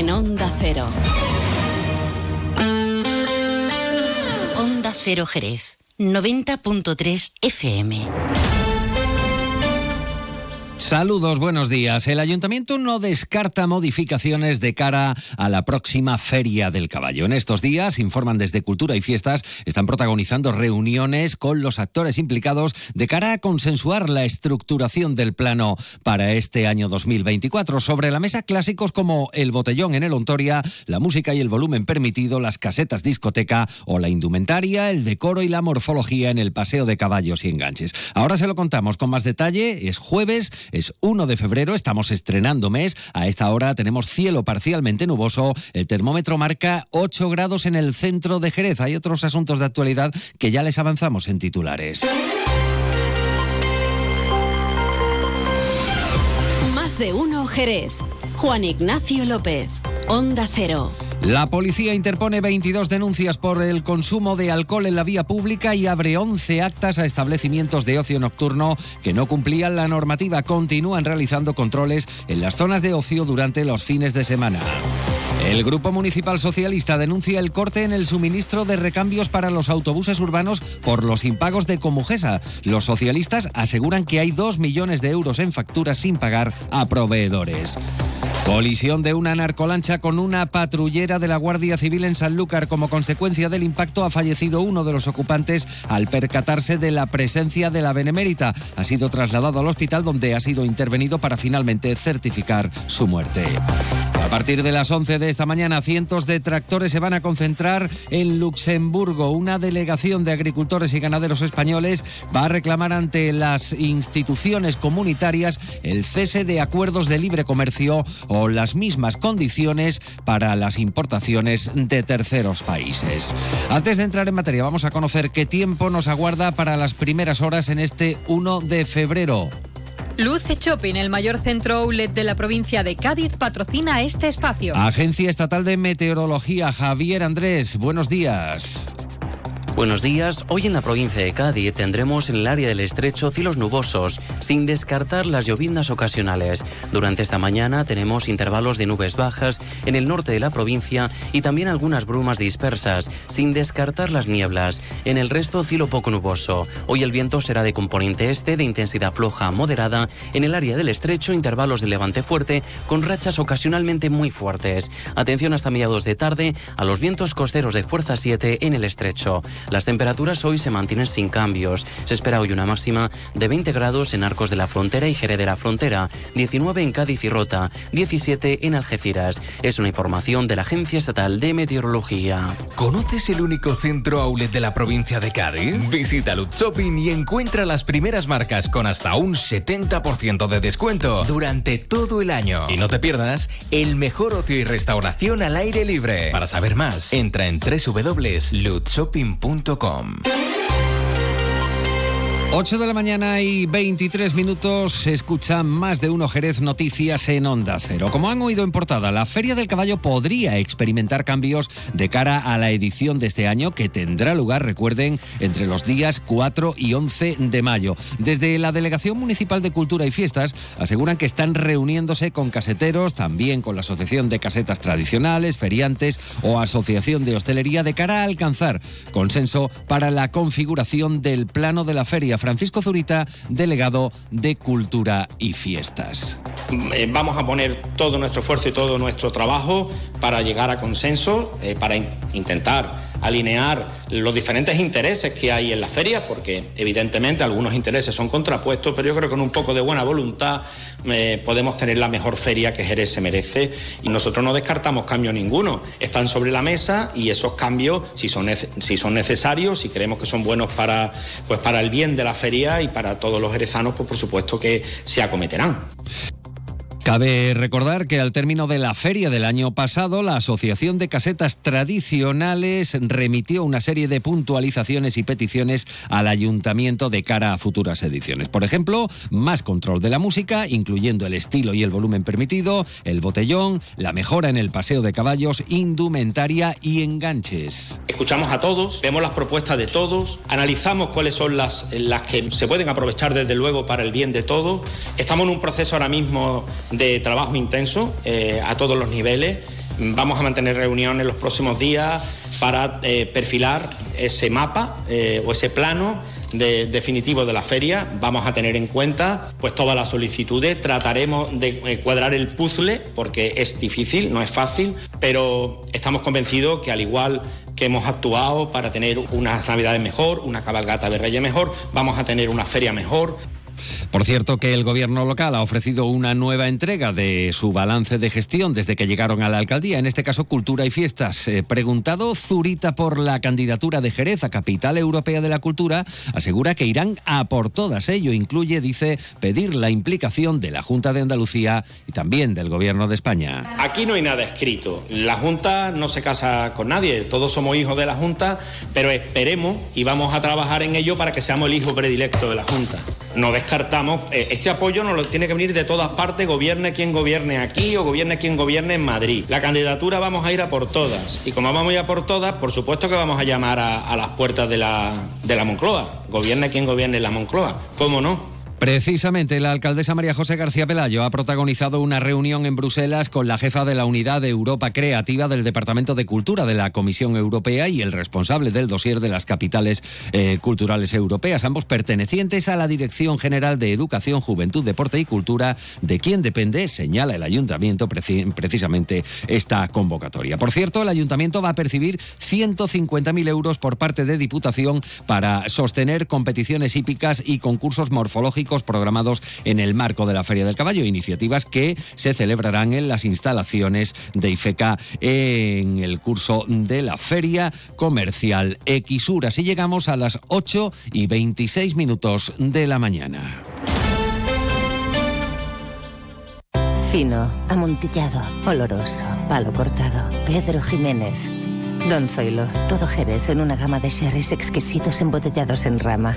en Onda Cero. Onda Cero Jerez, 90.3 FM. Saludos, buenos días. El ayuntamiento no descarta modificaciones de cara a la próxima Feria del Caballo. En estos días, informan desde Cultura y Fiestas, están protagonizando reuniones con los actores implicados de cara a consensuar la estructuración del plano para este año 2024. Sobre la mesa clásicos como el botellón en el Ontoria, la música y el volumen permitido, las casetas discoteca o la indumentaria, el decoro y la morfología en el paseo de caballos y enganches. Ahora se lo contamos con más detalle. Es jueves es 1 de febrero, estamos estrenando mes. A esta hora tenemos cielo parcialmente nuboso. El termómetro marca 8 grados en el centro de Jerez. Hay otros asuntos de actualidad que ya les avanzamos en titulares. Más de uno Jerez. Juan Ignacio López. Onda Cero. La policía interpone 22 denuncias por el consumo de alcohol en la vía pública y abre 11 actas a establecimientos de ocio nocturno que no cumplían la normativa. Continúan realizando controles en las zonas de ocio durante los fines de semana. El Grupo Municipal Socialista denuncia el corte en el suministro de recambios para los autobuses urbanos por los impagos de Comujesa. Los socialistas aseguran que hay 2 millones de euros en facturas sin pagar a proveedores. Colisión de una narcolancha con una patrullera de la Guardia Civil en Sanlúcar. Como consecuencia del impacto ha fallecido uno de los ocupantes al percatarse de la presencia de la benemérita. Ha sido trasladado al hospital donde ha sido intervenido para finalmente certificar su muerte. A partir de las 11 de esta mañana, cientos de tractores se van a concentrar en Luxemburgo. Una delegación de agricultores y ganaderos españoles va a reclamar ante las instituciones comunitarias el cese de acuerdos de libre comercio o las mismas condiciones para las importaciones de terceros países. Antes de entrar en materia, vamos a conocer qué tiempo nos aguarda para las primeras horas en este 1 de febrero. Luce Shopping, el mayor centro outlet de la provincia de Cádiz, patrocina este espacio. Agencia Estatal de Meteorología, Javier Andrés, buenos días. Buenos días. Hoy en la provincia de Cádiz tendremos en el área del estrecho cielos nubosos, sin descartar las lloviznas ocasionales. Durante esta mañana tenemos intervalos de nubes bajas en el norte de la provincia y también algunas brumas dispersas, sin descartar las nieblas. En el resto cielo poco nuboso. Hoy el viento será de componente este de intensidad floja moderada. En el área del estrecho intervalos de levante fuerte con rachas ocasionalmente muy fuertes. Atención hasta mediados de tarde a los vientos costeros de fuerza 7 en el estrecho. Las temperaturas hoy se mantienen sin cambios. Se espera hoy una máxima de 20 grados en Arcos de la Frontera y Jerez de la Frontera, 19 en Cádiz y Rota, 17 en Algeciras. Es una información de la Agencia Estatal de Meteorología. ¿Conoces el único centro outlet de la provincia de Cádiz? Visita Lutz Shopping y encuentra las primeras marcas con hasta un 70% de descuento durante todo el año. Y no te pierdas el mejor ocio y restauración al aire libre. Para saber más, entra en www.lutzshopping.com www.radiomaría.com. 8 de la mañana y 23 minutos se escuchan más de uno Jerez Noticias en Onda Cero. Como han oído en portada, la Feria del Caballo podría experimentar cambios de cara a la edición de este año que tendrá lugar, recuerden, entre los días 4 y 11 de mayo. Desde la Delegación Municipal de Cultura y Fiestas aseguran que están reuniéndose con caseteros, también con la Asociación de Casetas Tradicionales, Feriantes o Asociación de Hostelería de cara a alcanzar consenso para la configuración del plano de la feria. Francisco Zurita, delegado de Cultura y Fiestas. Eh, vamos a poner todo nuestro esfuerzo y todo nuestro trabajo para llegar a consenso, eh, para in intentar alinear los diferentes intereses que hay en la feria, porque evidentemente algunos intereses son contrapuestos, pero yo creo que con un poco de buena voluntad eh, podemos tener la mejor feria que Jerez se merece y nosotros no descartamos cambio ninguno. Están sobre la mesa y esos cambios, si son, si son necesarios, si creemos que son buenos para, pues para el bien de la feria y para todos los jerezanos, pues por supuesto que se acometerán. Cabe recordar que al término de la feria del año pasado, la Asociación de Casetas Tradicionales remitió una serie de puntualizaciones y peticiones al ayuntamiento de cara a futuras ediciones. Por ejemplo, más control de la música, incluyendo el estilo y el volumen permitido, el botellón, la mejora en el paseo de caballos, indumentaria y enganches. Escuchamos a todos, vemos las propuestas de todos, analizamos cuáles son las, las que se pueden aprovechar desde luego para el bien de todos. Estamos en un proceso ahora mismo trabajo intenso eh, a todos los niveles. Vamos a mantener reuniones los próximos días para eh, perfilar ese mapa eh, o ese plano definitivo de la feria. Vamos a tener en cuenta pues todas las solicitudes. Trataremos de cuadrar el puzzle porque es difícil, no es fácil, pero estamos convencidos que al igual que hemos actuado para tener unas navidades mejor, una cabalgata de Reyes mejor, vamos a tener una feria mejor. Por cierto que el gobierno local ha ofrecido una nueva entrega de su balance de gestión desde que llegaron a la alcaldía, en este caso Cultura y Fiestas. Preguntado Zurita por la candidatura de Jerez a Capital Europea de la Cultura, asegura que irán a por todas. Ello incluye, dice, pedir la implicación de la Junta de Andalucía y también del gobierno de España. Aquí no hay nada escrito. La Junta no se casa con nadie, todos somos hijos de la Junta, pero esperemos y vamos a trabajar en ello para que seamos el hijo predilecto de la Junta. No descartamos, eh, este apoyo nos lo tiene que venir de todas partes, gobierne quien gobierne aquí o gobierne quien gobierne en Madrid. La candidatura vamos a ir a por todas. Y como vamos a ir a por todas, por supuesto que vamos a llamar a, las puertas de la, de la Moncloa. Gobierne quien gobierne en la Moncloa. ¿Cómo no? Precisamente, la alcaldesa María José García Pelayo ha protagonizado una reunión en Bruselas con la jefa de la Unidad de Europa Creativa del Departamento de Cultura de la Comisión Europea y el responsable del dossier de las capitales eh, culturales europeas, ambos pertenecientes a la Dirección General de Educación, Juventud, Deporte y Cultura, de quien depende, señala el ayuntamiento precisamente esta convocatoria. Por cierto, el ayuntamiento va a percibir 150.000 euros por parte de Diputación para sostener competiciones hípicas y concursos morfológicos programados en el marco de la Feria del Caballo, iniciativas que se celebrarán en las instalaciones de IFECA en el curso de la Feria Comercial Xur. Así llegamos a las 8 y 26 minutos de la mañana. Fino, amontillado, oloroso, palo cortado. Pedro Jiménez. Don Zoilo, todo Jerez en una gama de sherries exquisitos embotellados en rama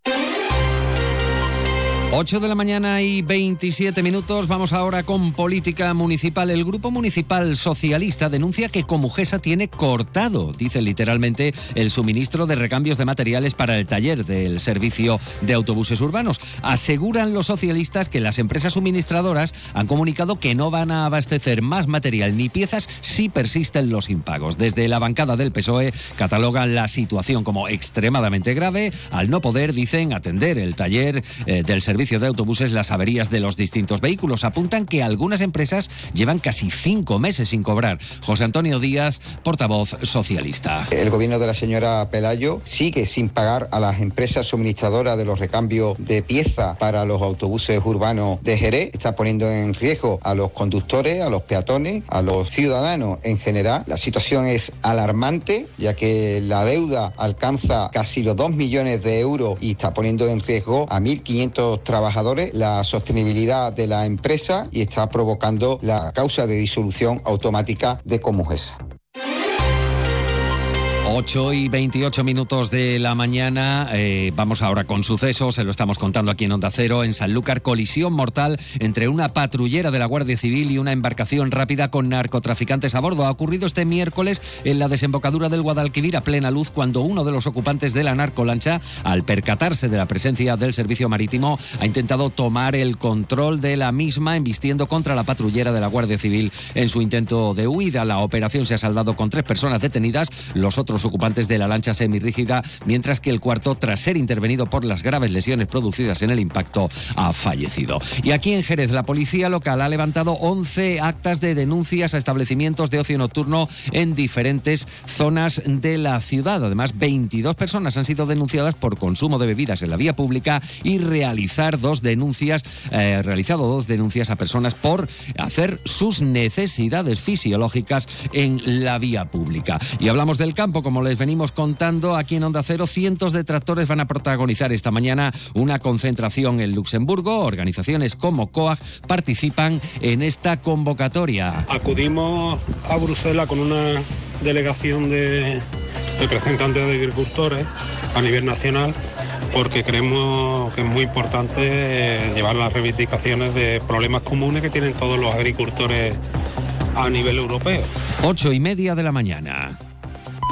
8 de la mañana y 27 minutos. Vamos ahora con política municipal. El Grupo Municipal Socialista denuncia que Comujesa tiene cortado, dice literalmente, el suministro de recambios de materiales para el taller del servicio de autobuses urbanos. Aseguran los socialistas que las empresas suministradoras han comunicado que no van a abastecer más material ni piezas si persisten los impagos. Desde la bancada del PSOE catalogan la situación como extremadamente grave al no poder, dicen, atender el taller eh, del servicio de autobuses las averías de los distintos vehículos. Apuntan que algunas empresas llevan casi cinco meses sin cobrar. José Antonio Díaz, portavoz socialista. El gobierno de la señora Pelayo sigue sin pagar a las empresas suministradoras de los recambios de pieza para los autobuses urbanos de Jerez. Está poniendo en riesgo a los conductores, a los peatones, a los ciudadanos en general. La situación es alarmante, ya que la deuda alcanza casi los 2 millones de euros y está poniendo en riesgo a 1.500 trabajadores, la sostenibilidad de la empresa y está provocando la causa de disolución automática de Comujesa. 8 y 28 minutos de la mañana. Eh, vamos ahora con sucesos. Se lo estamos contando aquí en Onda Cero. En Sanlúcar, colisión mortal entre una patrullera de la Guardia Civil y una embarcación rápida con narcotraficantes a bordo. Ha ocurrido este miércoles en la desembocadura del Guadalquivir a plena luz cuando uno de los ocupantes de la narcolancha, al percatarse de la presencia del servicio marítimo, ha intentado tomar el control de la misma, embistiendo contra la patrullera de la Guardia Civil en su intento de huida. La operación se ha saldado con tres personas detenidas. Los otros ocupantes de la lancha semirrígida, mientras que el cuarto, tras ser intervenido por las graves lesiones producidas en el impacto, ha fallecido. Y aquí en Jerez, la policía local ha levantado 11 actas de denuncias a establecimientos de ocio nocturno en diferentes zonas de la ciudad. Además, 22 personas han sido denunciadas por consumo de bebidas en la vía pública y realizar dos denuncias, eh, realizado dos denuncias a personas por hacer sus necesidades fisiológicas en la vía pública. Y hablamos del campo, como les venimos contando aquí en Onda Cero, cientos de tractores van a protagonizar esta mañana una concentración en Luxemburgo. Organizaciones como COAG participan en esta convocatoria. Acudimos a Bruselas con una delegación de representantes de agricultores a nivel nacional porque creemos que es muy importante llevar las reivindicaciones de problemas comunes que tienen todos los agricultores a nivel europeo. Ocho y media de la mañana.